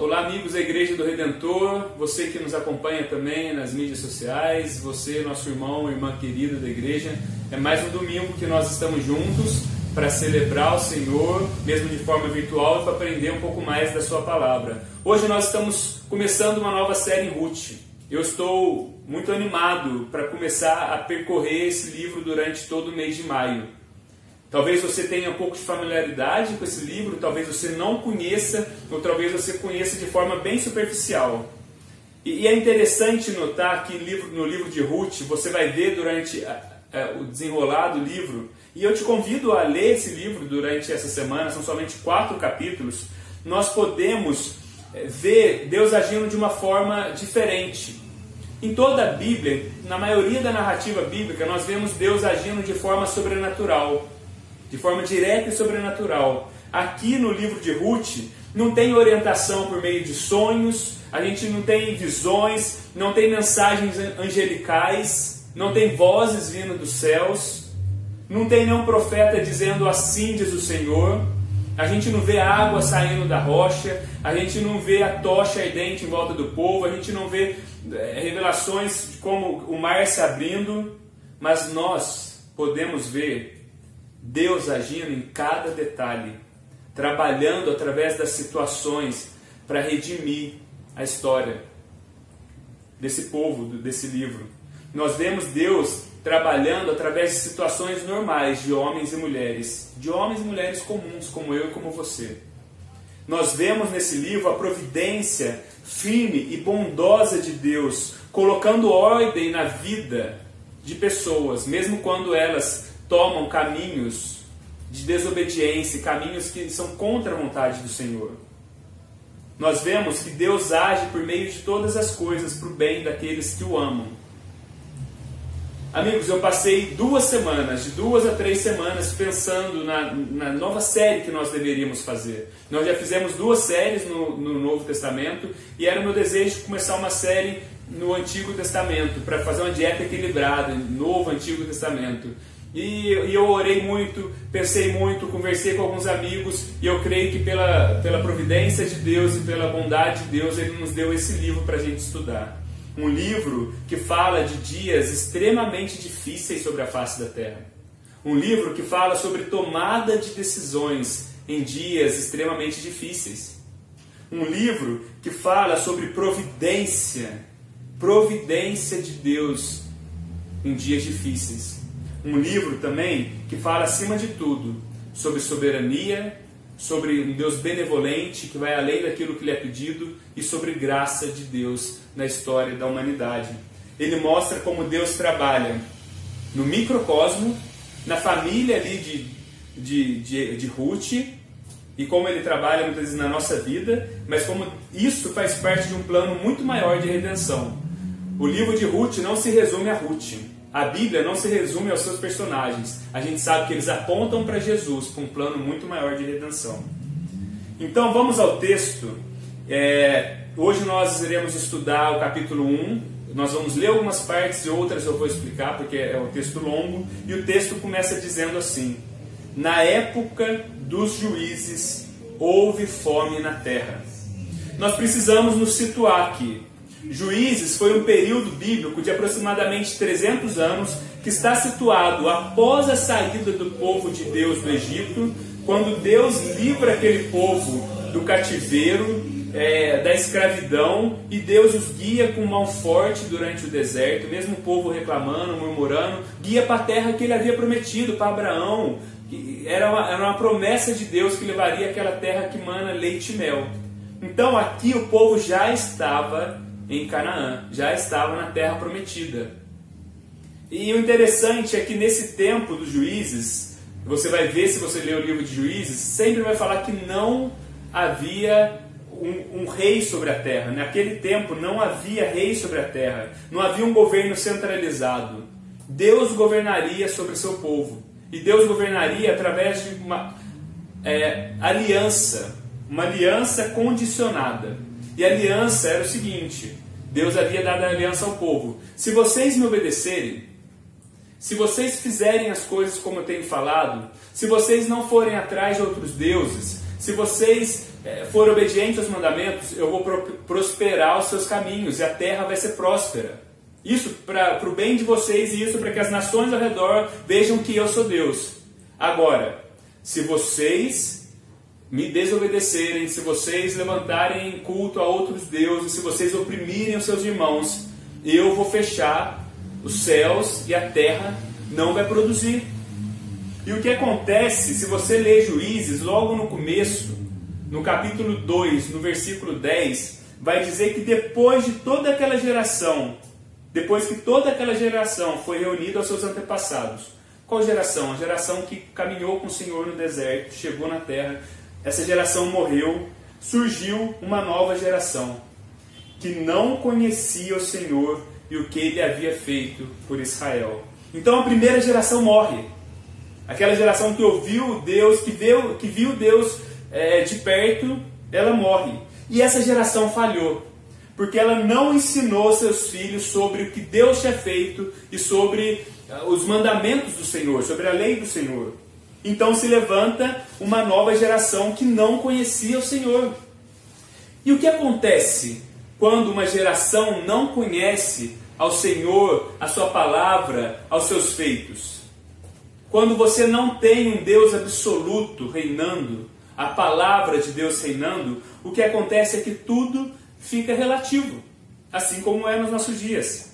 Olá, amigos da Igreja do Redentor, você que nos acompanha também nas mídias sociais, você, nosso irmão, irmã querida da igreja. É mais um domingo que nós estamos juntos para celebrar o Senhor, mesmo de forma virtual, e para aprender um pouco mais da Sua palavra. Hoje nós estamos começando uma nova série Ruth. Eu estou muito animado para começar a percorrer esse livro durante todo o mês de maio. Talvez você tenha um pouco de familiaridade com esse livro, talvez você não conheça, ou talvez você conheça de forma bem superficial. E, é interessante notar que no livro de Ruth, você vai ver durante o desenrolar do livro, e eu te convido a ler esse livro durante essa semana, são somente quatro capítulos, nós podemos eh, ver Deus agindo de uma forma diferente. Em toda a Bíblia, na maioria da narrativa bíblica, nós vemos Deus agindo de forma sobrenatural de forma direta e sobrenatural. Aqui no livro de Ruth, não tem orientação por meio de sonhos, a gente não tem visões, não tem mensagens angelicais, não tem vozes vindo dos céus, não tem nenhum profeta dizendo assim diz o Senhor. A gente não vê água saindo da rocha, a gente não vê a tocha ardente em volta do povo, a gente não vê eh, revelações como o mar se abrindo, mas nós podemos ver Deus agindo em cada detalhe, trabalhando através das situações para redimir a história desse povo, desse livro. Nós vemos Deus trabalhando através de situações normais de homens e mulheres, de homens e mulheres comuns, como eu e como você. Nós vemos nesse livro a providência firme e bondosa de Deus, colocando ordem na vida de pessoas, mesmo quando elas tomam caminhos de desobediência, caminhos que são contra a vontade do Senhor. Nós vemos que Deus age por meio de todas as coisas para o bem daqueles que o amam. Amigos, eu passei duas semanas, de duas a três semanas, pensando na, na nova série que nós deveríamos fazer. Nós já fizemos duas séries no, no Novo Testamento e era o meu desejo começar uma série no Antigo Testamento, para fazer uma dieta equilibrada, Novo Antigo Testamento. E, e, eu orei muito, pensei muito, conversei com alguns amigos e eu creio que pela, pela providência de Deus e pela bondade de Deus, Ele nos deu esse livro para a gente estudar. Um livro que fala de dias extremamente difíceis sobre a face da terra. Um livro que fala sobre tomada de decisões em dias extremamente difíceis. Um livro que fala sobre providência, providência de Deus em dias difíceis um livro também que fala, acima de tudo, sobre soberania, sobre um Deus benevolente que vai além daquilo que lhe é pedido e sobre graça de Deus na história da humanidade. Ele mostra como Deus trabalha no microcosmo, na família ali de, de, de, de Ruth, e como ele trabalha muitas vezes na nossa vida, mas como isso faz parte de um plano muito maior de redenção. O livro de Ruth não se resume a Ruth. A Bíblia não se resume aos seus personagens. A gente sabe que eles apontam para Jesus, com um plano muito maior de redenção. Então vamos ao texto. É, hoje nós iremos estudar o capítulo 1. Nós vamos ler algumas partes e outras eu vou explicar porque é um texto longo. E o texto começa dizendo assim: Na época dos juízes houve fome na terra. Nós precisamos nos situar aqui. Juízes foi um período bíblico de aproximadamente 300 anos que está situado após a saída do povo de Deus do Egito, quando Deus livra aquele povo do cativeiro, é, da escravidão, e Deus os guia com mão forte durante o deserto, mesmo o povo reclamando, murmurando, guia para a terra que ele havia prometido para Abraão. Era uma, era uma promessa de Deus que levaria aquela terra que mana leite e mel. Então aqui o povo já estava em Canaã, já estava na terra prometida. E o interessante é que nesse tempo dos juízes, você vai ver se você ler o livro de juízes, sempre vai falar que não havia um, um, rei sobre a terra. Naquele tempo não havia rei sobre a terra, não havia um governo centralizado. Deus governaria sobre o seu povo. E Deus governaria através de uma é, aliança, uma aliança condicionada. E a aliança era o seguinte: Deus havia dado a aliança ao povo. Se vocês me obedecerem, se vocês fizerem as coisas como eu tenho falado, se vocês não forem atrás de outros deuses, se vocês é, for obediente aos mandamentos, eu vou prosperar os seus caminhos e a terra vai ser próspera. Isso para o bem de vocês e isso para que as nações ao redor vejam que eu sou Deus. Agora, se vocês me desobedecerem, se vocês levantarem culto a outros deuses, se vocês oprimirem os seus irmãos, eu vou fechar os céus e a terra não vai produzir. E o que acontece, se você ler Juízes, logo no começo, no capítulo 2, no versículo 10, vai dizer que depois de toda aquela geração, depois que toda aquela geração foi reunida aos seus antepassados, qual geração? A geração que caminhou com o Senhor no deserto, chegou na terra, essa geração morreu, surgiu uma nova geração que não conhecia o Senhor e o que ele havia feito por Israel. Então a primeira geração morre. Aquela geração que ouviu Deus, que viu, que viu Deus é, de perto, ela morre. E essa geração falhou, porque ela não ensinou seus filhos sobre o que Deus tinha feito e sobre uh, os mandamentos do Senhor, sobre a lei do Senhor. Então se levanta uma nova geração que não conhecia o Senhor. E o que acontece quando uma geração não conhece ao Senhor, a sua palavra, aos seus feitos? Quando você não tem um Deus absoluto reinando, a palavra de Deus reinando, o que acontece é que tudo fica relativo, assim como é nos nossos dias.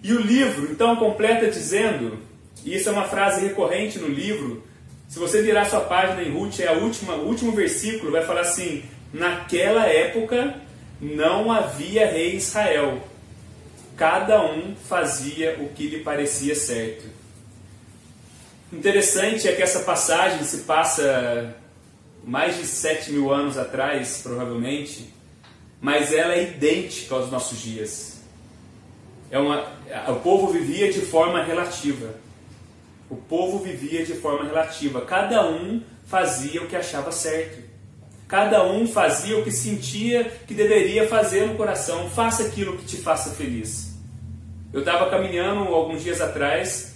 E o livro, então, completa dizendo, e isso é uma frase recorrente no livro, se você virar sua página em Ruth, é a última, o último versículo, vai falar assim: Naquela época não havia rei Israel, cada um fazia o que lhe parecia certo. Interessante é que essa passagem se passa mais de 7 mil anos atrás, provavelmente, mas ela é idêntica aos nossos dias. É uma, o povo vivia de forma relativa. O povo vivia de forma relativa. Cada um fazia o que achava certo. Cada um fazia o que sentia que deveria fazer no coração. Faça aquilo que te faça feliz. Eu estava caminhando alguns dias atrás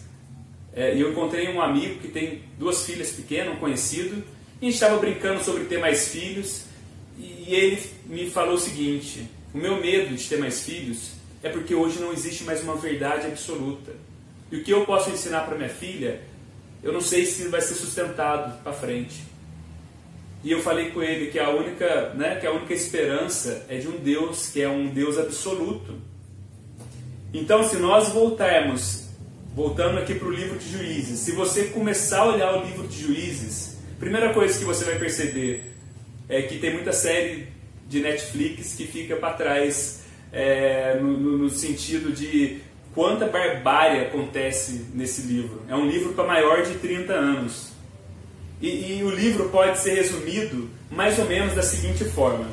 é, e eu encontrei um amigo que tem duas filhas pequenas, um conhecido, a gente estava brincando sobre ter mais filhos e ele me falou o seguinte: o meu medo de ter mais filhos é porque hoje não existe mais uma verdade absoluta. E o que eu posso ensinar para minha filha, eu não sei se vai ser sustentado para frente. E eu falei com ele que a única, né, que a única esperança é de um Deus que é um Deus absoluto. Então, se nós voltarmos, voltando aqui para o livro de Juízes, se você começar a olhar o livro de Juízes, Primeira coisa que você vai perceber é que tem muita série de Netflix que fica para trás é, no, no, no, sentido de quanta barbárie acontece nesse livro. É um livro para maior de 30 anos. E, e o livro pode ser resumido mais ou menos da seguinte forma: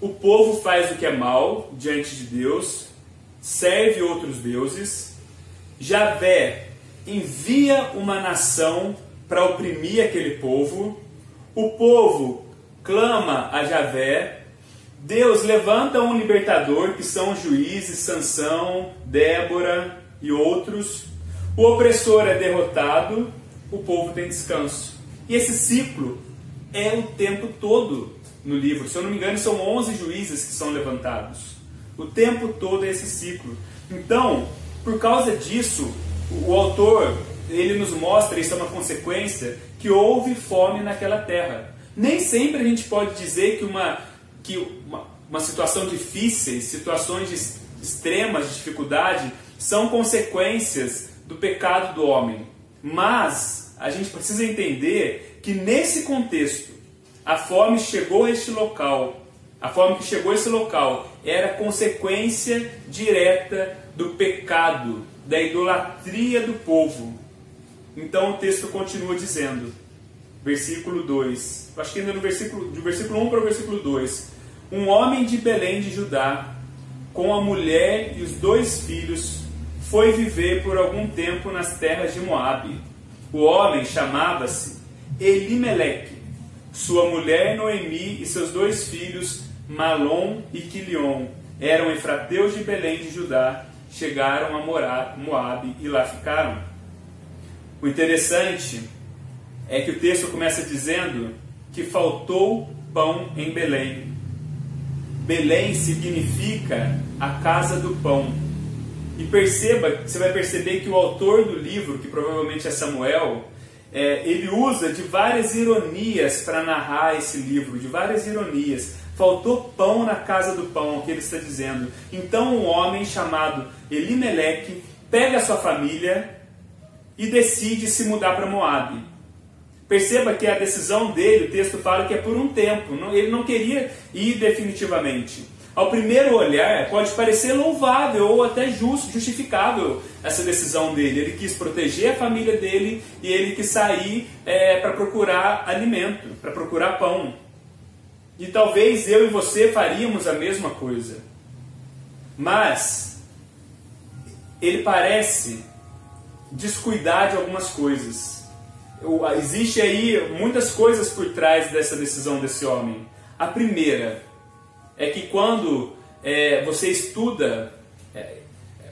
o povo faz o que é mal diante de Deus, serve outros deuses, Javé envia uma nação para oprimir aquele povo. O povo clama a Javé. Deus levanta um libertador, que são juízes, Sansão, Débora e outros. O opressor é derrotado, o povo tem descanso. E esse ciclo é o tempo todo no livro. Se eu não me engano, são 11 juízes que são levantados. O tempo todo é esse ciclo. Então, por causa disso, o autor ele nos mostra, isso é uma consequência, que houve fome naquela terra. Nem sempre a gente pode dizer que uma, que uma, uma situação difícil, situações de extremas de dificuldade, são consequências do pecado do homem. Mas a gente precisa entender que nesse contexto, a fome chegou a este local, a fome que chegou a esse local era consequência direta do pecado, da idolatria do povo. Então o texto continua dizendo, versículo 2, acho que ainda no versículo, do versículo 1 para o versículo 2: Um homem de Belém de Judá, com a mulher e os dois filhos, foi viver por algum tempo nas terras de Moabe. O homem chamava-se Elimeleque, sua mulher Noemi e seus dois filhos Malom e Quilion eram efrateus de Belém de Judá, chegaram a morar Moabe e lá ficaram. O interessante é que o texto começa dizendo que faltou pão em Belém. Belém significa a casa do pão. E perceba, você vai perceber que o autor do livro, que provavelmente é Samuel, é, ele usa de várias ironias para narrar esse livro, de várias ironias. Faltou pão na casa do pão, é o que ele está dizendo. Então um homem chamado Elimeleque pega a sua família e decide se mudar para Moab. Perceba que a decisão dele, o texto fala que é por um tempo, ele não queria ir definitivamente. Ao primeiro olhar, pode parecer louvável ou até justo, justificável essa decisão dele. Ele quis proteger a família dele e ele quis sair é, para procurar alimento, para procurar pão. E talvez eu e você faríamos a mesma coisa. Mas ele parece descuidar de algumas coisas. Existe aí muitas coisas por trás dessa decisão desse homem. A primeira é que quando é, você estuda é,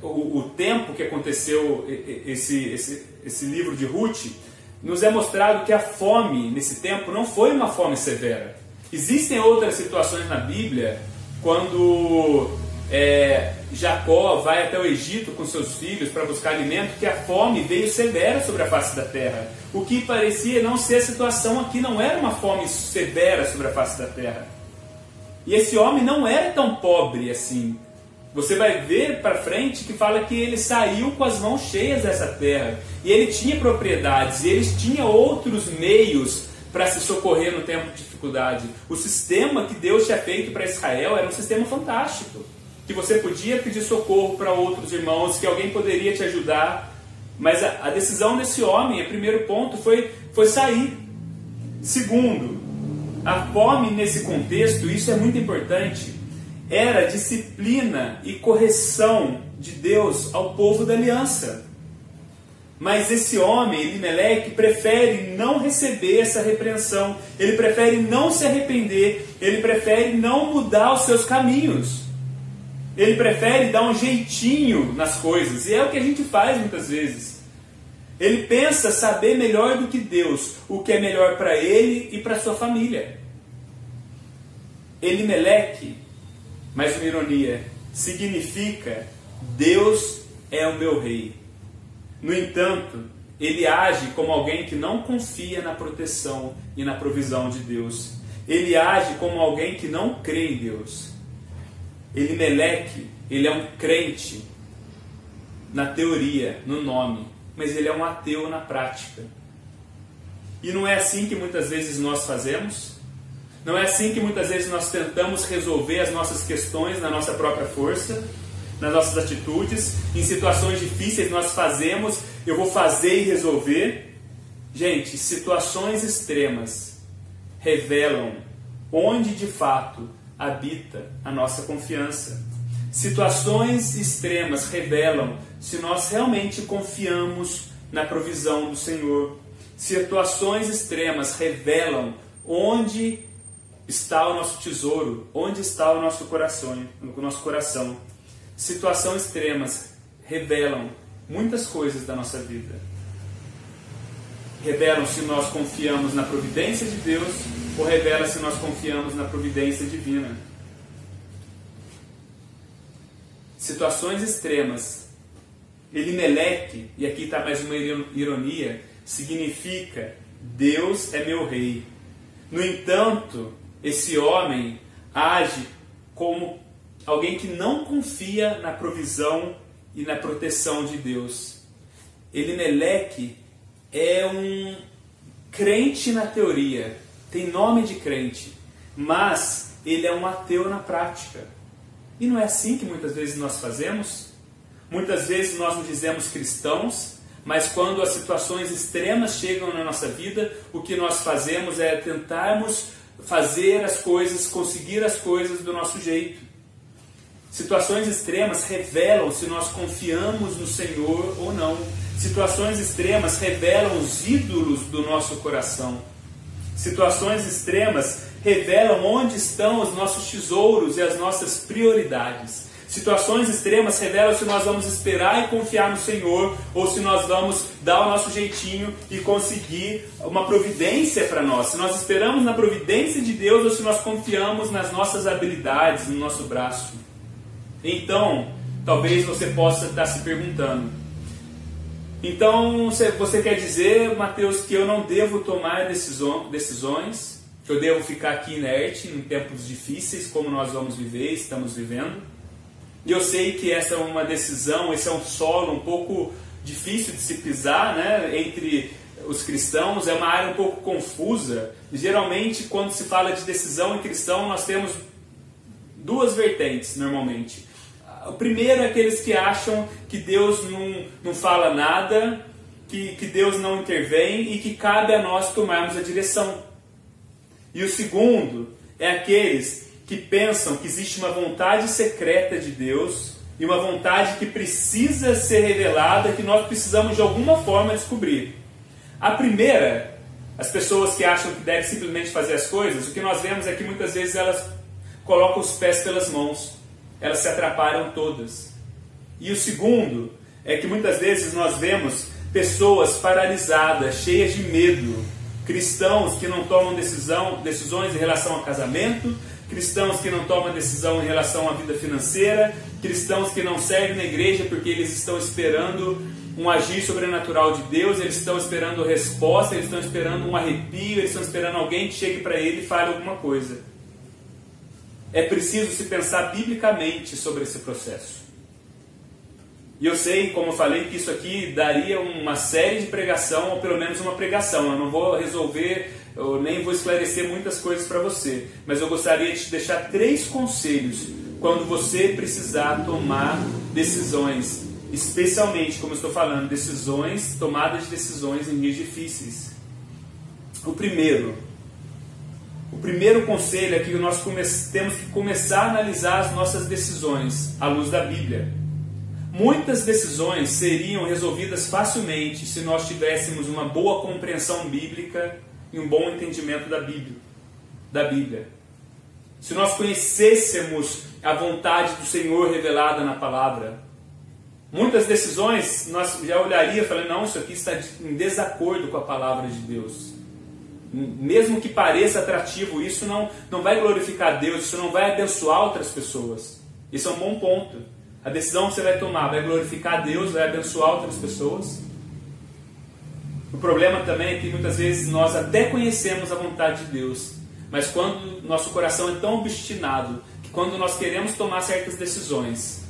o, o, tempo que aconteceu esse, esse, esse livro de Ruth, nos é mostrado que a fome nesse tempo não foi uma fome severa. Existem outras situações na Bíblia quando é, Jacó vai até o Egito com seus filhos para buscar alimento, que a fome veio severa sobre a face da terra. O que parecia não ser a situação aqui, não era uma fome severa sobre a face da terra. E esse homem não era tão pobre assim. Você vai ver para frente que fala que ele saiu com as mãos cheias dessa terra. E ele tinha propriedades, e eles tinham outros meios para se socorrer no tempo de dificuldade. O sistema que Deus tinha feito para Israel era um sistema fantástico. Que você podia pedir socorro para outros irmãos, que alguém poderia te ajudar. Mas a, a decisão desse homem, o primeiro ponto, foi, foi sair. Segundo, a fome nesse contexto, isso é muito importante, era disciplina e correção de Deus ao povo da aliança. Mas esse homem, Elimeleque, prefere não receber essa repreensão. Ele prefere não se arrepender. Ele prefere não mudar os seus caminhos. Ele prefere dar um jeitinho nas coisas. E é o que a gente faz muitas vezes. Ele pensa saber melhor do que Deus o que é melhor para ele e para sua família. Elimeleque, mais uma ironia, significa Deus é o meu rei. No entanto, ele age como alguém que não confia na proteção e na provisão de Deus. Ele age como alguém que não crê em Deus. Ele meleque, ele é um crente na teoria, no nome, mas ele é um ateu na prática. E não é assim que muitas vezes nós fazemos? Não é assim que muitas vezes nós tentamos resolver as nossas questões na nossa própria força? nas nossas atitudes, em situações difíceis nós fazemos, eu vou fazer e resolver. Gente, situações extremas revelam onde de fato habita a nossa confiança. Situações extremas revelam se nós realmente confiamos na provisão do Senhor. Situações extremas revelam onde está o nosso tesouro, onde está o nosso coração, o nosso coração situações extremas revelam muitas coisas da nossa vida. Revelam se nós confiamos na providência de Deus ou revela se nós confiamos na providência divina. Situações extremas. Elimeleque, e aqui está mais uma ironia, significa Deus é meu rei. No entanto, esse homem age como alguém que não confia na provisão e na proteção de Deus. Elimeleque é um crente na teoria, tem nome de crente, mas ele é um ateu na prática. E não é assim que muitas vezes nós fazemos? Muitas vezes nós nos dizemos cristãos, mas quando as situações extremas chegam na nossa vida, o que nós fazemos é tentarmos fazer as coisas, conseguir as coisas do nosso jeito. Situações extremas revelam se nós confiamos no Senhor ou não. Situações extremas revelam os ídolos do nosso coração. Situações extremas revelam onde estão os nossos tesouros e as nossas prioridades. Situações extremas revelam se nós vamos esperar e confiar no Senhor ou se nós vamos dar o nosso jeitinho e conseguir uma providência para nós. Se nós esperamos na providência de Deus ou se nós confiamos nas nossas habilidades, no nosso braço. Então, talvez você possa estar se perguntando. Então, você quer dizer, Mateus, que eu não devo tomar decisões, que eu devo ficar aqui inerte em tempos difíceis como nós vamos viver, estamos vivendo? E eu sei que essa é uma decisão, esse é um solo um pouco difícil de se pisar, né, entre os cristãos, é uma área um pouco confusa. Geralmente, quando se fala de decisão em cristão, nós temos duas vertentes, normalmente. O primeiro é aqueles que acham que Deus não, não fala nada, que, que Deus não intervém e que cabe a nós tomarmos a direção. E o segundo é aqueles que pensam que existe uma vontade secreta de Deus e uma vontade que precisa ser revelada, que nós precisamos de alguma forma descobrir. A primeira, as pessoas que acham que devem simplesmente fazer as coisas, o que nós vemos é que muitas vezes elas colocam os pés pelas mãos, elas se atrapalham todas. E o segundo é que muitas vezes nós vemos pessoas paralisadas, cheias de medo, cristãos que não tomam decisão, decisões em relação ao casamento, cristãos que não tomam decisão em relação à vida financeira, cristãos que não servem na igreja porque eles estão esperando um agir sobrenatural de Deus, eles estão esperando resposta, eles estão esperando um arrepio, eles estão esperando alguém que chegue para ele e fale alguma coisa. É preciso se pensar biblicamente sobre esse processo. E eu sei, como eu falei, que isso aqui daria uma série de pregação, ou pelo menos uma pregação. Eu não vou resolver eu nem vou esclarecer muitas coisas para você, mas eu gostaria de te deixar três conselhos quando você precisar tomar decisões, especialmente, como eu estou falando, decisões, tomadas de decisões em dias difíceis. O primeiro, o primeiro conselho é que nós temos que começar a analisar as nossas decisões à luz da Bíblia. Muitas decisões seriam resolvidas facilmente se nós tivéssemos uma boa compreensão bíblica e um bom entendimento da Bíblia. Da Bíblia. Se nós conhecêssemos a vontade do Senhor revelada na palavra, muitas decisões nós já olharia falando, não, isso aqui está em desacordo com a palavra de Deus. Mesmo que pareça atrativo, isso não, não vai glorificar Deus, isso não vai abençoar outras pessoas. Isso é um bom ponto. A decisão que você vai tomar vai glorificar Deus, vai abençoar outras pessoas. O problema também é que muitas vezes nós até conhecemos a vontade de Deus, mas quando nosso coração é tão obstinado que quando nós queremos tomar certas decisões,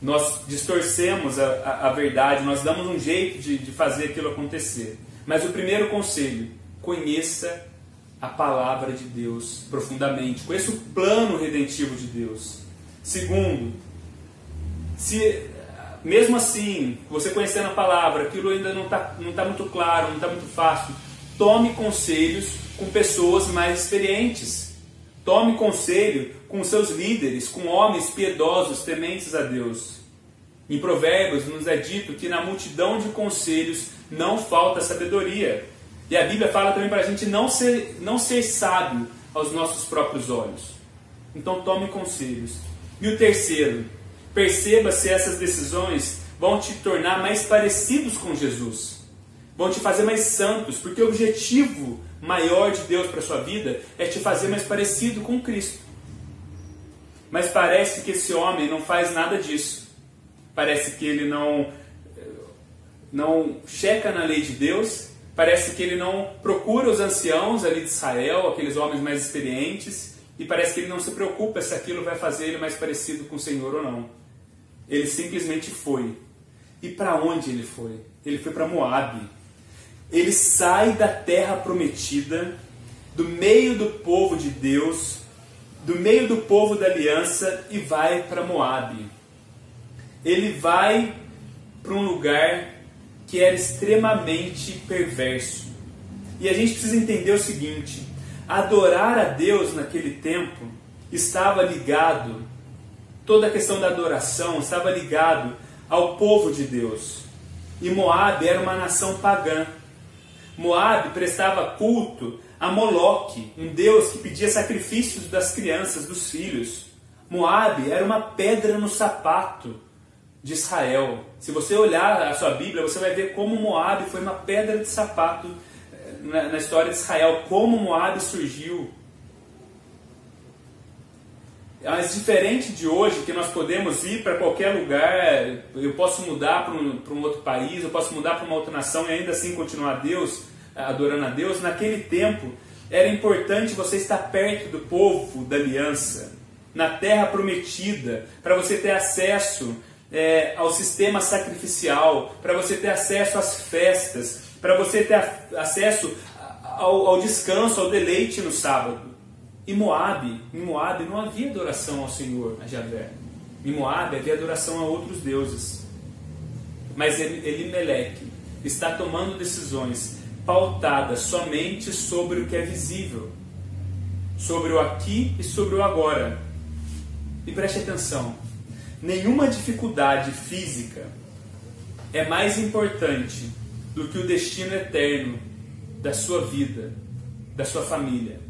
nós distorcemos a, a, a verdade, nós damos um jeito de, de fazer aquilo acontecer. Mas o primeiro conselho, conheça a palavra de Deus profundamente, conheça o plano redentivo de Deus. Segundo, se mesmo assim, você conhecendo a palavra, aquilo ainda não está não tá muito claro, não está muito fácil. Tome conselhos com pessoas mais experientes. Tome conselho com seus líderes, com homens piedosos, tementes a Deus. Em Provérbios nos é dito que na multidão de conselhos não falta sabedoria. E a Bíblia fala também para a gente não ser, não ser sábio aos nossos próprios olhos. Então tome conselhos. E o terceiro, Perceba se essas decisões vão te tornar mais parecidos com Jesus, vão te fazer mais santos, porque o objetivo maior de Deus para sua vida é te fazer mais parecido com Cristo. Mas parece que esse homem não faz nada disso. Parece que ele não não checa na lei de Deus, parece que ele não procura os anciãos ali de Israel, aqueles homens mais experientes, e parece que ele não se preocupa se aquilo vai fazer ele mais parecido com o Senhor ou não. Ele simplesmente foi. E para onde ele foi? Ele foi para Moabe. Ele sai da terra prometida, do meio do povo de Deus, do meio do povo da aliança e vai para Moabe. Ele vai para um lugar que era extremamente perverso. E a gente precisa entender o seguinte: adorar a Deus naquele tempo estava ligado toda a questão da adoração estava ligado ao povo de Deus. E Moab era uma nação pagã. Moab prestava culto a Moloque, um deus que pedia sacrifícios das crianças, dos filhos. Moabe era uma pedra no sapato de Israel. Se você olhar a sua Bíblia, você vai ver como Moabe foi uma pedra de sapato eh, na, na história de Israel, como Moabe surgiu. Mas diferente de hoje, que nós podemos ir para qualquer lugar, eu posso mudar para um, para um outro país, eu posso mudar para uma outra nação e ainda assim continuar a Deus, adorando a Deus, naquele tempo era importante você estar perto do povo da aliança, na terra prometida, para você ter acesso é, ao sistema sacrificial, para você ter acesso às festas, para você ter acesso ao, ao, descanso, ao deleite no sábado. Em Moab, em Moab não havia adoração ao Senhor, a Javé. Em Moab havia adoração a outros deuses. Mas Elimeleque está tomando decisões pautadas somente sobre o que é visível, sobre o aqui e sobre o agora. E preste atenção, Nenhuma dificuldade física é mais importante do que o destino eterno da sua vida, da sua família.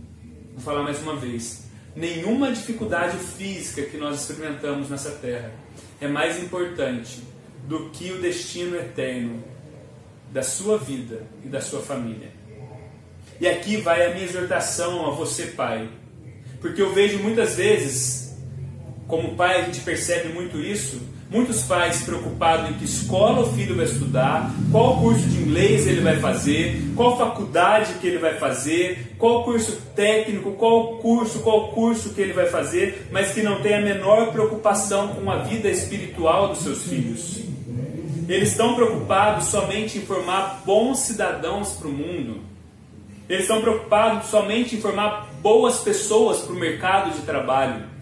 Vou falar mais uma vez. Nenhuma dificuldade física que nós experimentamos nessa terra é mais importante do que o destino eterno da sua vida e da sua família. E aqui vai a minha exortação a você, pai, porque eu vejo muitas vezes como pai, a gente percebe muito isso. Muitos pais preocupados em que escola o filho vai estudar, qual curso de inglês ele vai fazer, qual faculdade que ele vai fazer, qual curso técnico, qual curso, qual curso que ele vai fazer, mas que não tem a menor preocupação com a vida espiritual dos seus filhos. Eles estão preocupados somente em formar bons cidadãos para o mundo. Eles estão preocupados somente em formar boas pessoas para o mercado de trabalho.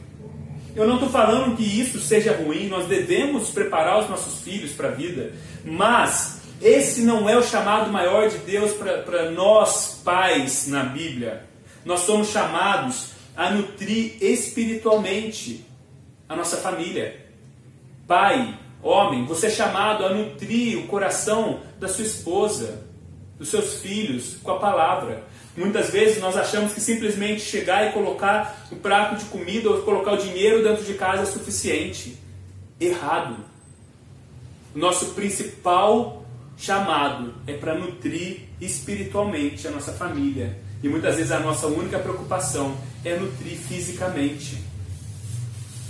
Eu não estou falando que isso seja ruim, nós devemos preparar os nossos filhos para a vida, mas esse não é o chamado maior de Deus para nós, pais, na Bíblia. Nós somos chamados a nutrir espiritualmente a nossa família. Pai, homem, você é chamado a nutrir o coração da sua esposa, dos seus filhos com a palavra. Muitas vezes nós achamos que simplesmente chegar e colocar o prato de comida ou colocar o dinheiro dentro de casa é suficiente. Errado. Nosso principal chamado é para nutrir espiritualmente a nossa família. E muitas vezes a nossa única preocupação é nutrir fisicamente.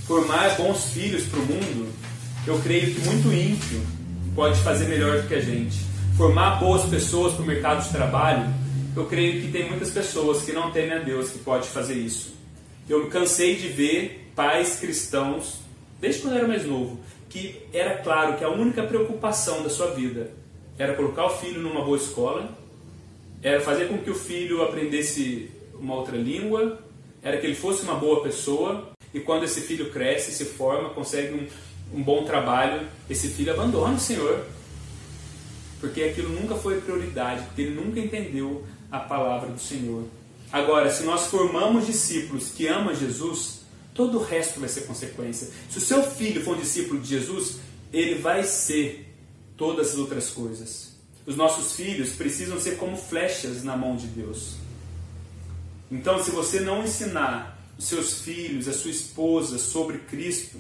Formar bons filhos para o mundo, eu creio que muito ímpio pode fazer melhor do que a gente. Formar boas pessoas para o mercado de trabalho, eu creio que tem muitas pessoas que não temem a Deus que pode fazer isso. Eu cansei de ver pais cristãos, desde quando eu era mais novo, que era claro que a única preocupação da sua vida era colocar o filho numa boa escola, era fazer com que o filho aprendesse uma outra língua, era que ele fosse uma boa pessoa, e quando esse filho cresce, se forma, consegue um, um bom trabalho, esse filho abandona o Senhor. Porque aquilo nunca foi prioridade, porque ele nunca entendeu a palavra do Senhor. Agora, se nós formamos discípulos que amam Jesus, todo o resto vai ser consequência. Se o seu filho for um discípulo de Jesus, ele vai ser todas as outras coisas. Os nossos filhos precisam ser como flechas na mão de Deus. Então, se você não ensinar os seus filhos, a sua esposa sobre Cristo,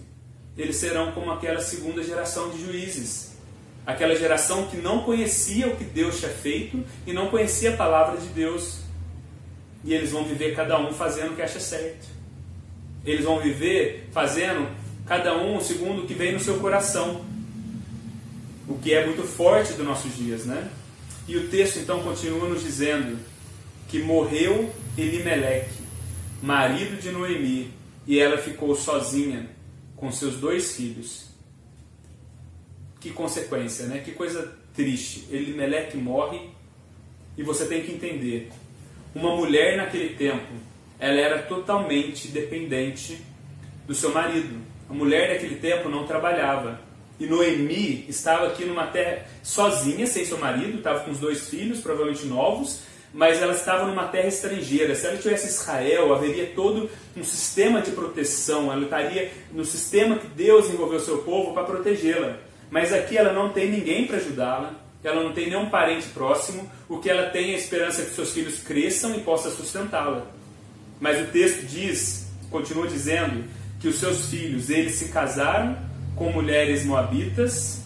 eles serão como aquela segunda geração de juízes Aquela geração que não conhecia o que Deus tinha feito e não conhecia a palavra de Deus. E eles vão viver cada um fazendo o que acha certo. Eles vão viver fazendo cada um segundo o que vem no seu coração. O que é muito forte dos nossos dias, né? E o texto então continua nos dizendo que morreu Elimeleque, marido de Noemi, e ela ficou sozinha com seus dois filhos que consequência, né? Que coisa triste. Elimelec morre e você tem que entender. Uma mulher naquele tempo, ela era totalmente dependente do seu marido. A mulher naquele tempo não trabalhava. E Noemi estava aqui numa terra sozinha, sem seu marido, estava com os dois filhos, provavelmente novos, mas ela estava numa terra estrangeira. Se ela tivesse Israel, haveria todo um sistema de proteção, ela estaria no sistema que Deus envolveu seu povo para protegê-la. Mas aqui ela não tem ninguém para ajudá-la, ela não tem nenhum parente próximo, o que ela tem é a esperança que seus filhos cresçam e possa sustentá-la. Mas o texto diz, continua dizendo, que os seus filhos eles se casaram com mulheres moabitas,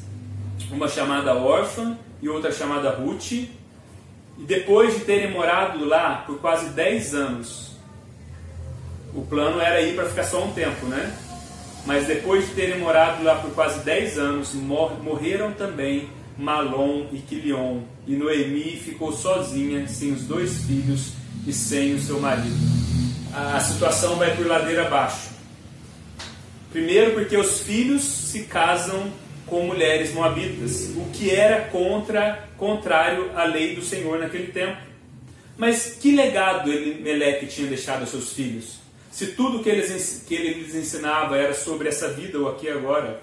uma chamada órfã e outra chamada Ruth, e depois de terem morado lá por quase 10 anos, o plano era ir para ficar só um tempo, né? Mas depois de terem morado lá por quase 10 anos, mor morreram também Malom e Quilion, e Noemi ficou sozinha, sem os dois filhos e sem o seu marido. A situação vai por ladeira abaixo. Primeiro, porque os filhos se casam com mulheres moabitas, o que era contra, contrário à lei do Senhor naquele tempo. Mas que legado Meleque tinha deixado aos seus filhos? Se tudo que, eles, que ele lhes ensinava era sobre essa vida ou aqui agora,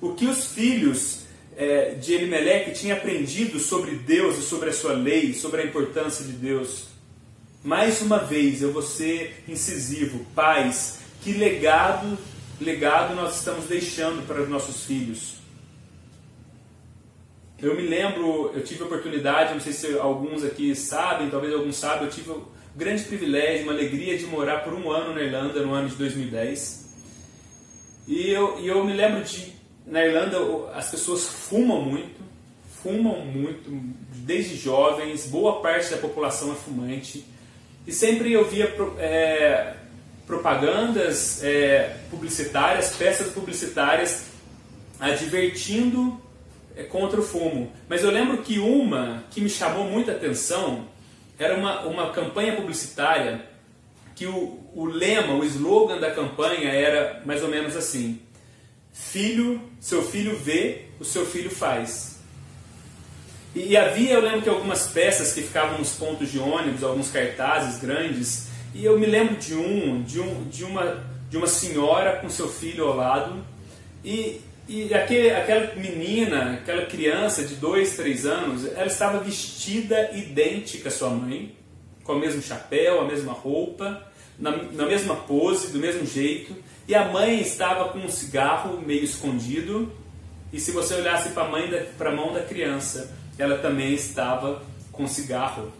o que os filhos é, de Elimeleque tinham aprendido sobre Deus e sobre a sua lei, sobre a importância de Deus? Mais uma vez, eu vou ser incisivo, pais, que legado, legado nós estamos deixando para os nossos filhos? Eu me lembro, eu tive a oportunidade, não sei se alguns aqui sabem, talvez alguns sabem, eu tive grande privilégio, uma alegria de morar por um ano na Irlanda, no ano de 2010. E eu, e eu me lembro de, na Irlanda, as pessoas fumam muito, fumam muito, desde jovens, boa parte da população é fumante. E sempre eu via é, propagandas é, publicitárias, peças publicitárias advertindo é, contra o fumo. Mas eu lembro que uma que me chamou muita atenção era uma, uma campanha publicitária que o, o lema, o slogan da campanha era mais ou menos assim: Filho, seu filho vê, o seu filho faz. E, e havia, eu lembro que algumas peças que ficavam nos pontos de ônibus, alguns cartazes grandes, e eu me lembro de um, de, um, de, uma, de uma senhora com seu filho ao lado, e, e aquele, aquela menina, aquela criança de dois, três anos, ela estava vestida idêntica à sua mãe, com o mesmo chapéu, a mesma roupa, na, na mesma pose, do mesmo jeito. E a mãe estava com um cigarro meio escondido. E se você olhasse para a mão da criança, ela também estava com cigarro.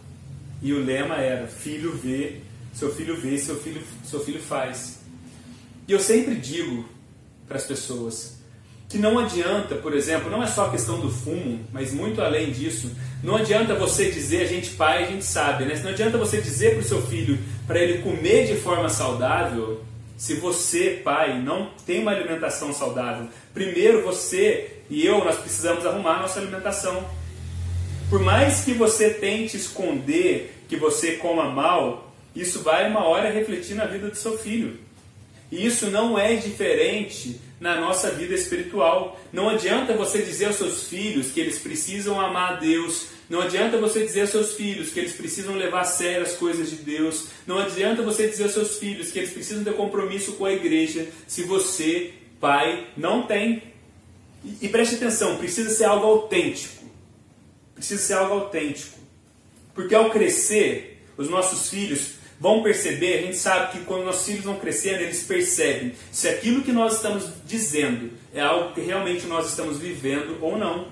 E o lema era: Filho vê, seu filho vê, seu filho, seu filho faz. E eu sempre digo para as pessoas: que não adianta, por exemplo, não é só a questão do fumo, mas muito além disso, não adianta você dizer, a gente pai, a gente sabe, né? Não adianta você dizer para o seu filho para ele comer de forma saudável, se você, pai, não tem uma alimentação saudável. Primeiro você e eu, nós precisamos arrumar nossa alimentação. Por mais que você tente esconder que você coma mal, isso vai uma hora refletir na vida do seu filho. E isso não é diferente na nossa vida espiritual. Não adianta você dizer aos seus filhos que eles precisam amar a Deus. Não adianta você dizer aos seus filhos que eles precisam levar a sério as coisas de Deus. Não adianta você dizer aos seus filhos que eles precisam ter compromisso com a igreja se você, pai, não tem. E, e preste atenção, precisa ser algo autêntico. Precisa ser algo autêntico. Porque ao crescer, os nossos filhos vão perceber, a gente sabe que quando nossos filhos vão crescendo, eles percebem se aquilo que nós estamos dizendo é algo que realmente nós estamos vivendo ou não.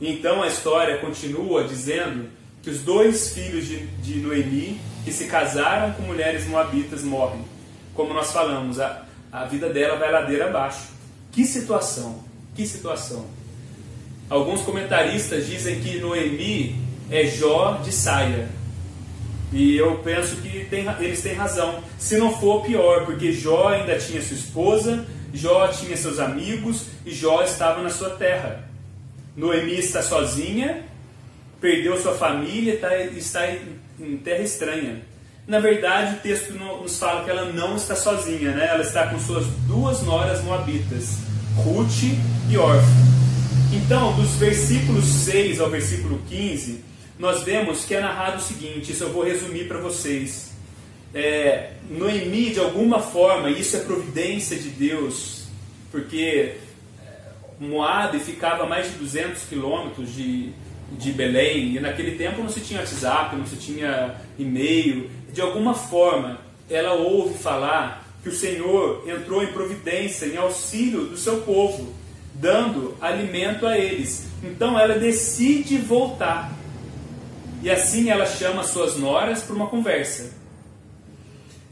Então a história continua dizendo que os dois filhos de, de Noemi, que se casaram com mulheres moabitas, morrem. Como nós falamos, a, a vida dela vai ladeira abaixo. Que situação! Que situação! Alguns comentaristas dizem que Noemi é Jó de saia. E eu penso que tem, eles têm razão. Se não for pior, porque Jó ainda tinha sua esposa, Jó tinha seus amigos e Jó estava na sua terra. Noemi está sozinha, perdeu sua família, tá, está em terra estranha. Na verdade, o texto nos fala que ela não está sozinha, né? ela está com suas duas noras moabitas, Ruth e Orfa. Então, dos versículos 6 ao versículo 15, nós vemos que é narrado o seguinte, isso eu vou resumir para vocês. É, Noemi, de alguma forma, isso é providência de Deus, porque é, Moab ficava a mais de 200 quilômetros de, de Belém, e naquele tempo não se tinha WhatsApp, não se tinha e-mail. De alguma forma, ela ouve falar que o Senhor entrou em providência, em auxílio do seu povo, dando alimento a eles. Então ela decide voltar. E assim ela chama suas noras para uma conversa.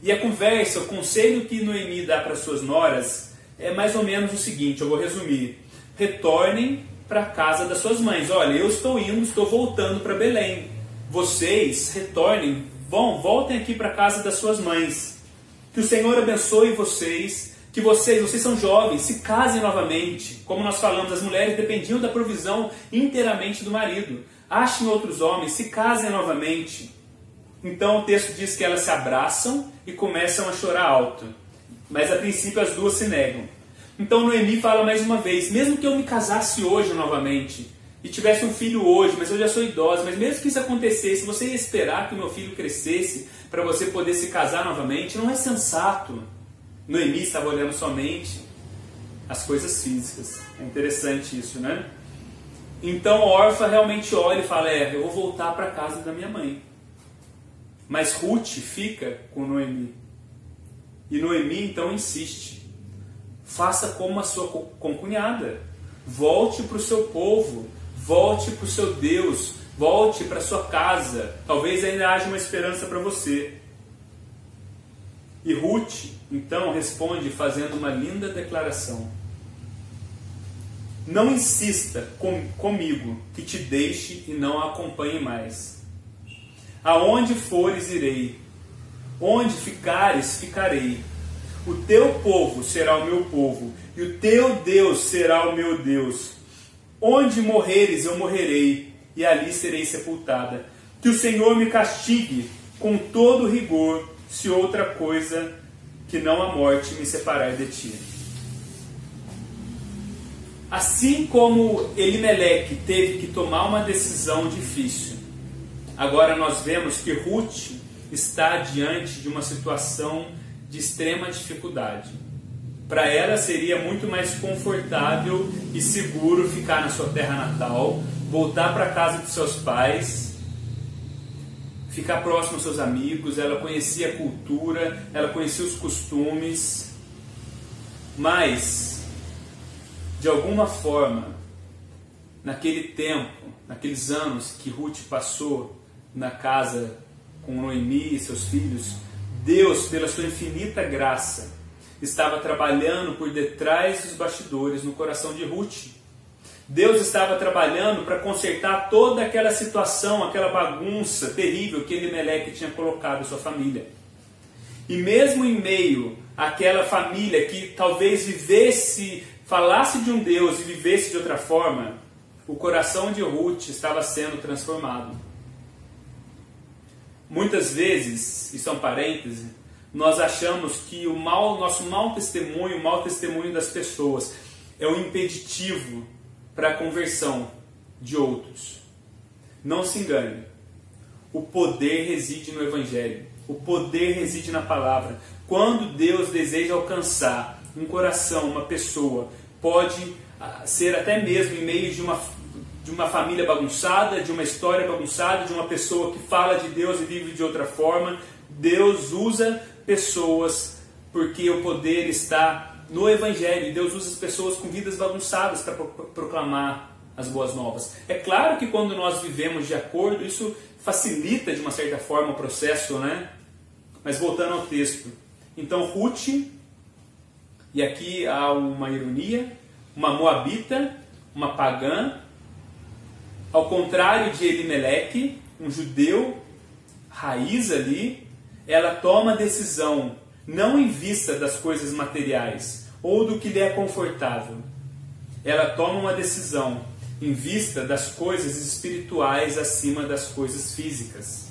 E a conversa, o conselho que Noemi dá para suas noras é mais ou menos o seguinte: eu vou resumir. Retornem para a casa das suas mães. Olha, eu estou indo, estou voltando para Belém. Vocês retornem, vão, voltem aqui para a casa das suas mães. Que o Senhor abençoe vocês, que vocês, vocês são jovens, se casem novamente. Como nós falamos, as mulheres dependiam da provisão inteiramente do marido. Achem outros homens, se casem novamente. Então o texto diz que elas se abraçam e começam a chorar alto. Mas a princípio as duas se negam. Então Noemi fala mais uma vez: mesmo que eu me casasse hoje novamente e tivesse um filho hoje, mas eu já sou idosa, mas mesmo que isso acontecesse, você ia esperar que o meu filho crescesse para você poder se casar novamente? Não é sensato. Noemi estava olhando somente as coisas físicas. É interessante isso, né? Então a órfã realmente olha e fala: É, eu vou voltar para casa da minha mãe. Mas Ruth fica com Noemi. E Noemi então insiste: faça como a sua concunhada. Volte para o seu povo, volte para o seu Deus, volte para sua casa. Talvez ainda haja uma esperança para você. E Ruth então responde fazendo uma linda declaração. Não insista com, comigo que te deixe e não a acompanhe mais Aonde fores, irei. Onde ficares, ficarei. O teu povo será o meu povo, e o teu Deus será o meu Deus. Onde morreres, eu morrerei, e ali serei sepultada. Que o Senhor me castigue com todo rigor, se outra coisa que não a morte me separar de ti. Assim como Elimeleque teve que tomar uma decisão difícil, Agora nós vemos que Ruth está diante de uma situação de extrema dificuldade. Para ela seria muito mais confortável e seguro ficar na sua terra natal, voltar para a casa dos seus pais, ficar próximo aos seus amigos. Ela conhecia a cultura, ela conhecia os costumes, mas de alguma forma, naquele tempo, naqueles anos que Ruth passou, na casa com Noemi e seus filhos, Deus, pela sua infinita graça, estava trabalhando por detrás dos bastidores no coração de Ruth. Deus estava trabalhando para consertar toda aquela situação, aquela bagunça terrível que Elimelec tinha colocado em sua família. E mesmo em meio àquela família que talvez vivesse, falasse de um Deus e vivesse de outra forma, o coração de Ruth estava sendo transformado. Muitas vezes, isso é um parêntese, nós achamos que o mal, nosso mau testemunho, o mau testemunho das pessoas é um impeditivo para a conversão de outros. Não se engane. O poder reside no Evangelho. O poder reside na palavra. Quando Deus deseja alcançar um coração, uma pessoa, pode ah, ser até mesmo em meio de uma de uma família bagunçada, de uma história bagunçada, de uma pessoa que fala de Deus e vive de outra forma. Deus usa pessoas porque o poder está no Evangelho. Deus usa as pessoas com vidas bagunçadas para proclamar as boas novas. É claro que quando nós vivemos de acordo, isso facilita de uma certa forma o processo, né? Mas voltando ao texto. Então Ruth, e aqui há uma ironia, uma moabita, uma pagã, ao contrário de Elimeleque, um judeu raiz ali, ela toma decisão não em vista das coisas materiais ou do que lhe é confortável. Ela toma uma decisão em vista das coisas espirituais acima das coisas físicas.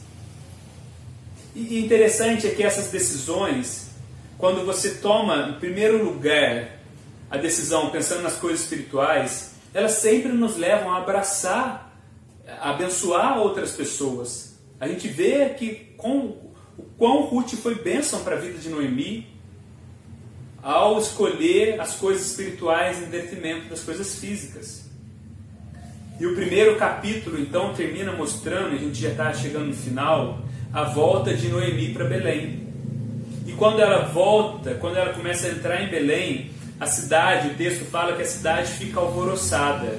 E interessante é que essas decisões, quando você toma em primeiro lugar a decisão pensando nas coisas espirituais, elas sempre nos levam a abraçar abençoar outras pessoas. A gente vê que com, o quão Ruth foi bênção para a vida de Noemi ao escolher as coisas espirituais em detrimento das coisas físicas. E o primeiro capítulo então termina mostrando, a gente já está chegando no final, a volta de Noemi para Belém. E quando ela volta, quando ela começa a entrar em Belém, a cidade, o texto fala que a cidade fica alvoroçada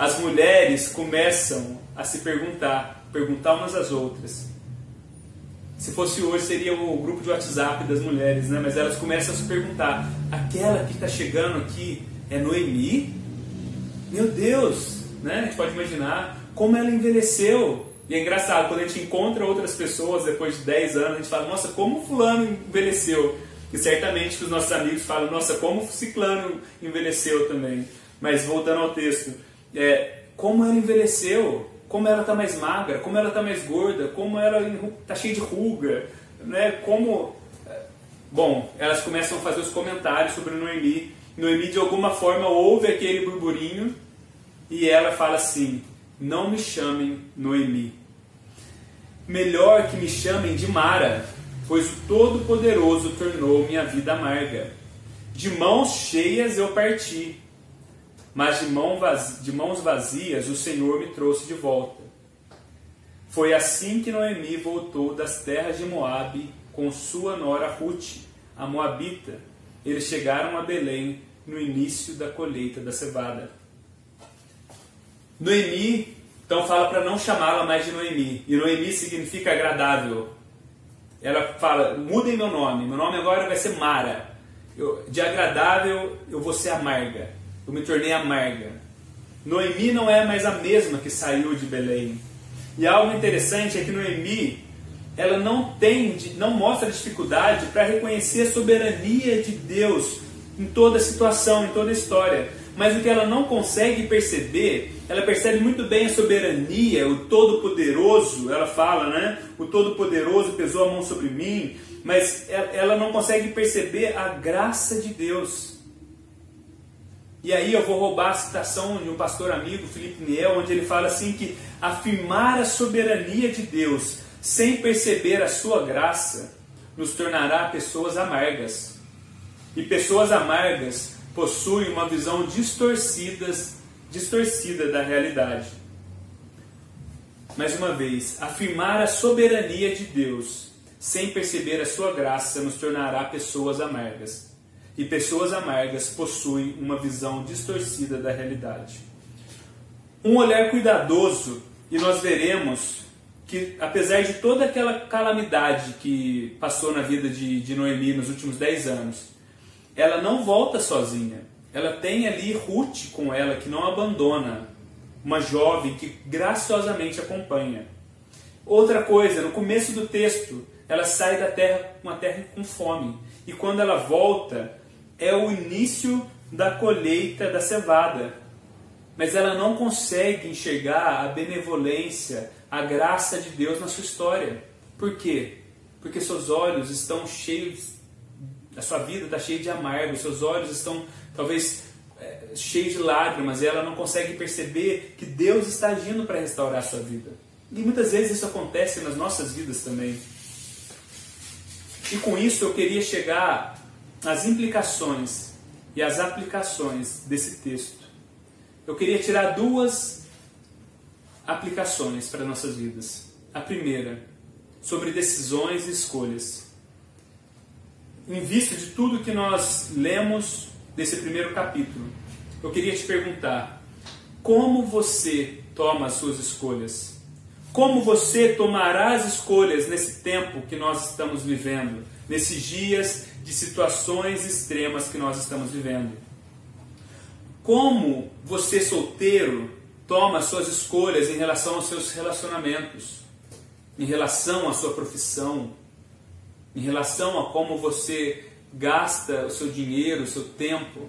as mulheres começam a se perguntar, perguntar umas às outras: Se fosse hoje, seria o grupo de WhatsApp das mulheres, né? Mas elas começam a se perguntar: aquela que está chegando aqui é Noemi? Meu Deus! Né? A gente pode imaginar como ela envelheceu. E é engraçado, quando a gente encontra outras pessoas depois de 10 anos, a gente fala: nossa, como Fulano envelheceu. E certamente que os nossos amigos falam: nossa, como Ciclano envelheceu também. Mas voltando ao texto, é, como ela envelheceu, como ela está mais magra, como ela está mais gorda, como ela está cheia de ruga, né? Como bom, elas começam a fazer os comentários sobre Noemi. Noemi de alguma forma ouve aquele burburinho e ela fala assim: "Não me chamem Noemi. Melhor que me chamem de Mara, pois o Todo-Poderoso tornou minha vida amarga. De mãos cheias eu parti, mas de, mão vazia, de mãos vazias o Senhor me trouxe de volta. Foi assim que Noemi voltou das terras de Moabe com sua nora Ruth, a Moabita. Eles chegaram a Belém no início da colheita da cevada. Noemi, então fala para não chamá-la mais de Noemi. E Noemi significa agradável. Ela fala, mudem meu nome. Meu nome agora vai ser Mara. Eu, de agradável eu vou ser amarga eu me tornei amarga. Noemi não é mais a mesma que saiu de Belém. E algo interessante é que Noemi, ela não tem, não mostra dificuldade para reconhecer a soberania de Deus em toda a situação, em toda a história. Mas o que ela não consegue perceber, ela percebe muito bem a soberania, o Todo-Poderoso, ela fala, né? O Todo-Poderoso pesou a mão sobre mim, mas ela não consegue perceber a graça de Deus. E aí eu vou roubar a citação de um pastor amigo, Felipe Niel, onde ele fala assim que afirmar a soberania de Deus sem perceber a sua graça nos tornará pessoas amargas. E pessoas amargas possuem uma visão distorcida, distorcida da realidade. Mais uma vez, afirmar a soberania de Deus sem perceber a sua graça nos tornará pessoas amargas e pessoas amargas possuem uma visão distorcida da realidade. Um olhar cuidadoso, e nós veremos que, apesar de toda aquela calamidade que passou na vida de, de Noemi nos últimos 10 anos, ela não volta sozinha. Ela tem ali Ruth com ela, que não abandona, uma jovem que graciosamente acompanha. Outra coisa, no começo do texto, ela sai da terra, uma terra com fome. E quando ela volta, é o início da colheita da cevada. Mas ela não consegue enxergar a benevolência, a graça de Deus na sua história. Por quê? Porque seus olhos estão cheios, a sua vida está cheia de amargo, seus olhos estão talvez é, cheios de lágrimas e ela não consegue perceber que Deus está agindo para restaurar a sua vida. E muitas vezes isso acontece nas nossas vidas também. E com isso eu queria chegar as implicações e as aplicações desse texto. Eu queria tirar duas aplicações para nossas vidas. A primeira, sobre decisões e escolhas. Em vista de tudo que nós lemos desse primeiro capítulo, eu queria te perguntar: como você toma as suas escolhas? Como você tomará as escolhas nesse tempo que nós estamos vivendo, nesses dias de situações extremas que nós estamos vivendo. Como você solteiro toma suas escolhas em relação aos seus relacionamentos, em relação à sua profissão, em relação a como você gasta o seu dinheiro, o seu tempo,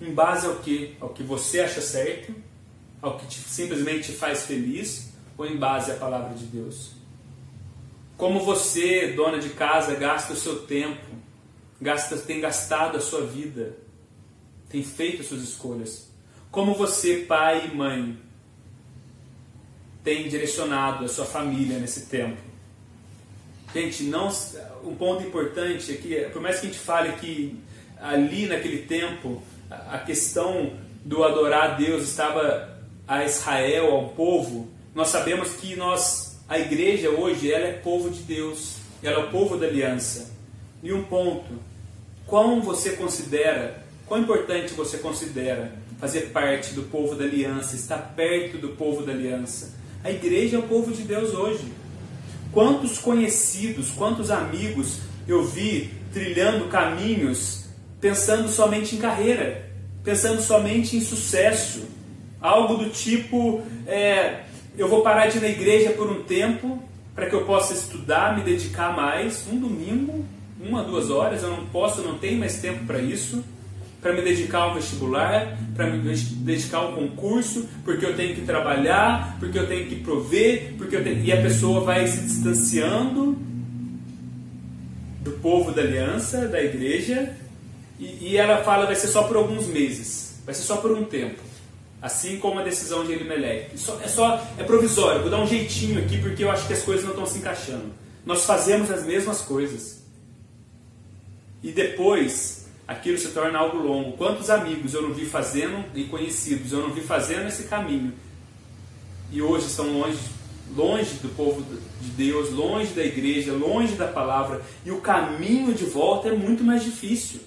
em base ao que? Ao que você acha certo, ao que te, simplesmente te faz feliz, ou em base à palavra de Deus? Como você, dona de casa, gasta o seu tempo gasta, tem gastado a sua vida, tem feito as suas escolhas. Como você, pai e mãe, tem direcionado a sua família nesse tempo. Gente, não, um ponto importante é que, por mais que a gente fale que ali naquele tempo a questão do adorar a Deus estava a Israel, ao povo, nós sabemos que nós, a igreja hoje, ela é povo de Deus, ela é o povo da aliança. E um ponto, quão você considera, quão importante você considera fazer parte do povo da aliança, estar perto do povo da aliança. A igreja é o povo de Deus hoje. Quantos conhecidos, quantos amigos eu vi trilhando caminhos pensando somente em carreira, pensando somente em sucesso, algo do tipo: é, eu vou parar de ir na igreja por um tempo para que eu possa estudar, me dedicar mais, um domingo, uma, duas horas, eu não posso, não tenho mais tempo para isso para me dedicar ao vestibular, para me dedicar ao concurso, porque eu tenho que trabalhar, porque eu tenho que prover, porque tenho... e a pessoa vai se distanciando do povo da aliança, da igreja, e, e ela fala vai ser só por alguns meses, vai ser só por um tempo. Assim como a decisão de Elimelech. É só é provisório, vou dar um jeitinho aqui porque eu acho que as coisas não estão se encaixando. Nós fazemos as mesmas coisas. E depois aquilo se torna algo longo. Quantos amigos eu não vi fazendo e conhecidos eu não vi fazendo esse caminho e hoje estão longe, longe do povo de Deus, longe da igreja, longe da palavra e o caminho de volta é muito mais difícil.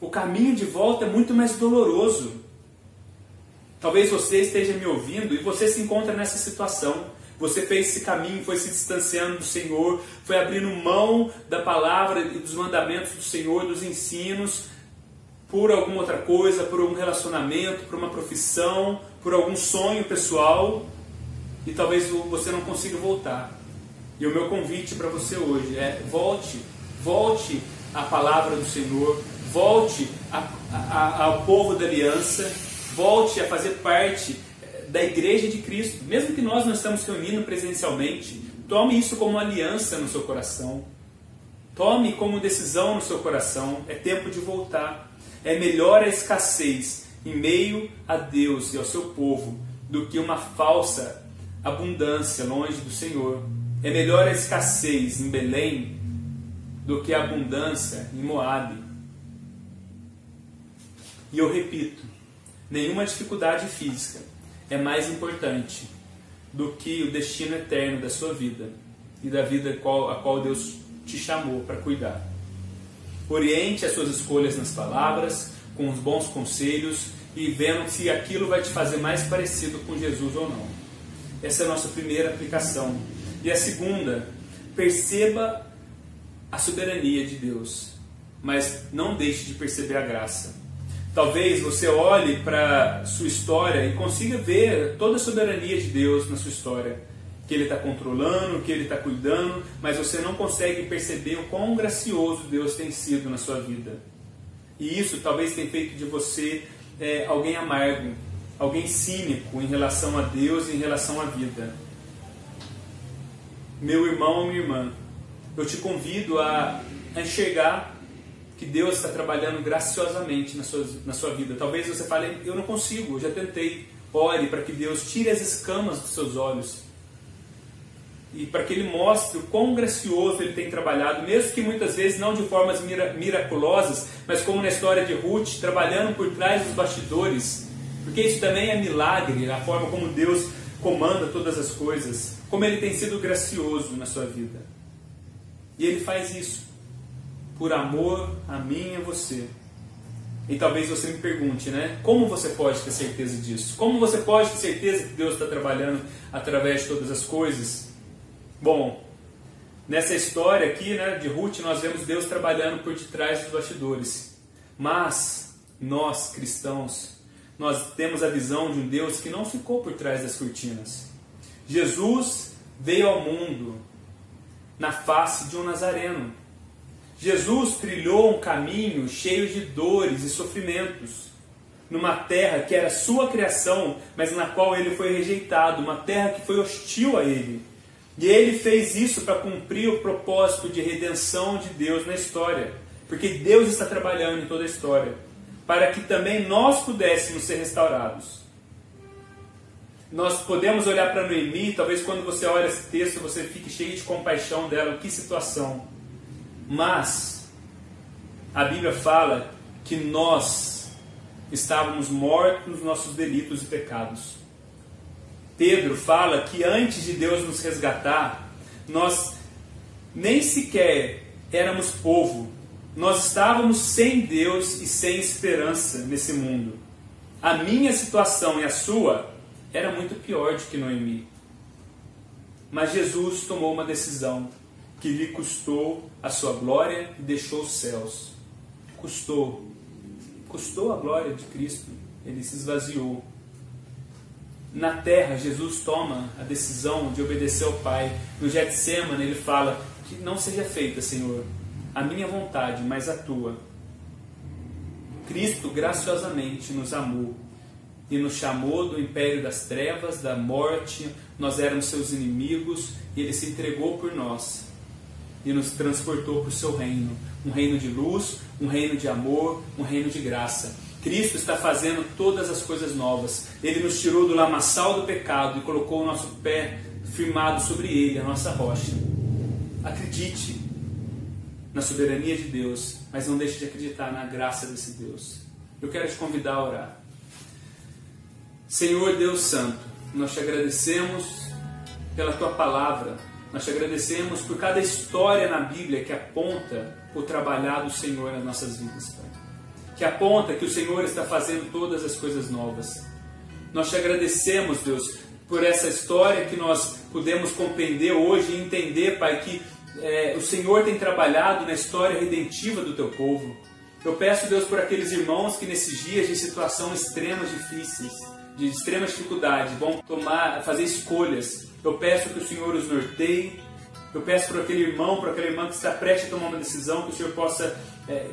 O caminho de volta é muito mais doloroso. Talvez você esteja me ouvindo e você se encontra nessa situação. Você fez esse caminho, foi se distanciando do Senhor, foi abrindo mão da palavra e dos mandamentos do Senhor, dos ensinos, por alguma outra coisa, por um relacionamento, por uma profissão, por algum sonho pessoal e talvez você não consiga voltar. E o meu convite para você hoje é volte, volte à palavra do Senhor, volte a, a, ao povo da aliança, volte a fazer parte eh, da igreja de Cristo. Mesmo que nós não estamos reunindo presencialmente, tome isso como aliança no seu coração. Tome como decisão no seu coração. É tempo de voltar. É melhor a escassez em meio a Deus e ao seu povo do que uma falsa abundância longe do Senhor. É melhor a escassez em Belém do que a abundância em Moabe. E eu repito, nenhuma dificuldade física é mais importante do que o destino eterno da sua vida e da vida a qual Deus te chamou para cuidar. Oriente as suas escolhas nas palavras, com os bons conselhos e vendo se aquilo vai te fazer mais parecido com Jesus ou não. Essa é a nossa primeira aplicação. E a segunda, perceba a soberania de Deus, mas não deixe de perceber a graça. Talvez você olhe para sua história e consiga ver toda a soberania de Deus na sua história que Ele está controlando, que Ele está cuidando, mas você não consegue perceber o quão gracioso Deus tem sido na sua vida. E isso talvez tenha feito de você é, alguém amargo, alguém cínico em relação a Deus e em relação à vida. Meu irmão ou minha irmã, eu te convido a, a enxergar que Deus está trabalhando graciosamente na sua, na sua vida. Talvez você fale, eu não consigo, eu já tentei. Ore para que Deus tire as escamas dos seus olhos e para que ele mostre o quão gracioso ele tem trabalhado, mesmo que muitas vezes não de formas miraculosas, mas como na história de Ruth, trabalhando por trás dos bastidores, porque isso também é milagre, a forma como Deus comanda todas as coisas, como ele tem sido gracioso na sua vida. E ele faz isso por amor a mim e a você. E talvez você me pergunte, né? Como você pode ter certeza disso? Como você pode ter certeza que Deus está trabalhando através de todas as coisas? Bom, nessa história aqui né, de Ruth, nós vemos Deus trabalhando por detrás dos bastidores. Mas nós, cristãos, nós temos a visão de um Deus que não ficou por trás das cortinas. Jesus veio ao mundo na face de um nazareno. Jesus trilhou um caminho cheio de dores e sofrimentos, numa terra que era sua criação, mas na qual ele foi rejeitado, uma terra que foi hostil a ele. E ele fez isso para cumprir o propósito de redenção de Deus na história. Porque Deus está trabalhando em toda a história. Para que também nós pudéssemos ser restaurados. Nós podemos olhar para Noemi, talvez quando você olha esse texto você fique cheio de compaixão dela, que situação. Mas a Bíblia fala que nós estávamos mortos nos nossos delitos e pecados. Pedro fala que antes de Deus nos resgatar, nós nem sequer éramos povo, nós estávamos sem Deus e sem esperança nesse mundo. A minha situação e a sua era muito pior do que Noemi. Mas Jesus tomou uma decisão que lhe custou a sua glória e deixou os céus. Custou. Custou a glória de Cristo. Ele se esvaziou. Na terra, Jesus toma a decisão de obedecer ao Pai. No Getsemane, ele fala que não seja feita, Senhor, a minha vontade, mas a tua. Cristo graciosamente nos amou e nos chamou do império das trevas, da morte, nós éramos seus inimigos e ele se entregou por nós e nos transportou para o seu reino um reino de luz, um reino de amor, um reino de graça. Cristo está fazendo todas as coisas novas. Ele nos tirou do lamaçal do pecado e colocou o nosso pé firmado sobre ele, a nossa rocha. Acredite na soberania de Deus, mas não deixe de acreditar na graça desse Deus. Eu quero te convidar a orar. Senhor Deus Santo, nós te agradecemos pela tua palavra, nós te agradecemos por cada história na Bíblia que aponta o trabalhar do Senhor nas nossas vidas, Pai. Que aponta que o Senhor está fazendo todas as coisas novas. Nós te agradecemos, Deus, por essa história que nós pudemos compreender hoje e entender, Pai, que é, o Senhor tem trabalhado na história redentiva do teu povo. Eu peço, Deus, por aqueles irmãos que nesses dias de situação extremas difíceis, de extrema dificuldade, vão tomar, fazer escolhas. Eu peço que o Senhor os norteie. Eu peço por aquele irmão, por aquela irmã que está prestes a tomar uma decisão, que o Senhor possa, é,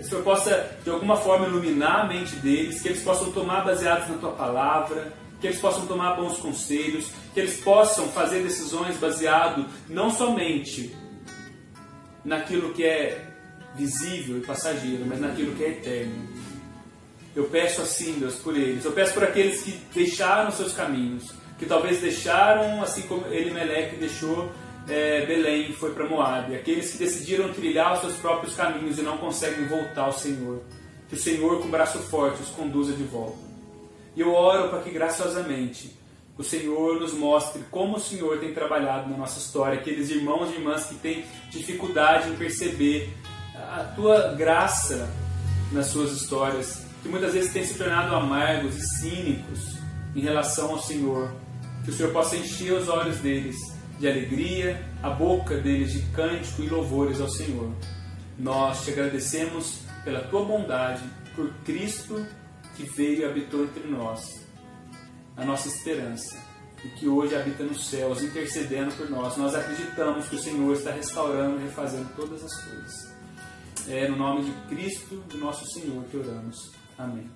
o Senhor possa de alguma forma iluminar a mente deles, que eles possam tomar baseados na tua palavra, que eles possam tomar bons conselhos, que eles possam fazer decisões baseado não somente naquilo que é visível e passageiro, mas naquilo que é eterno. Eu peço assim, Deus, por eles. Eu peço por aqueles que deixaram seus caminhos, que talvez deixaram, assim como Elimeleque deixou é, Belém foi para Moab. Aqueles que decidiram trilhar os seus próprios caminhos e não conseguem voltar ao Senhor. Que o Senhor, com braço forte, os conduza de volta. E eu oro para que graciosamente o Senhor nos mostre como o Senhor tem trabalhado na nossa história, aqueles irmãos e irmãs que têm dificuldade em perceber a tua graça nas suas histórias, que muitas vezes têm se tornado amargos e cínicos em relação ao Senhor. Que o Senhor possa encher os olhos deles de alegria, a boca deles de cântico e louvores ao Senhor. Nós te agradecemos pela tua bondade, por Cristo que veio e habitou entre nós, a nossa esperança, e que hoje habita nos céus, intercedendo por nós. Nós acreditamos que o Senhor está restaurando e refazendo todas as coisas. É no nome de Cristo, do nosso Senhor, que oramos. Amém.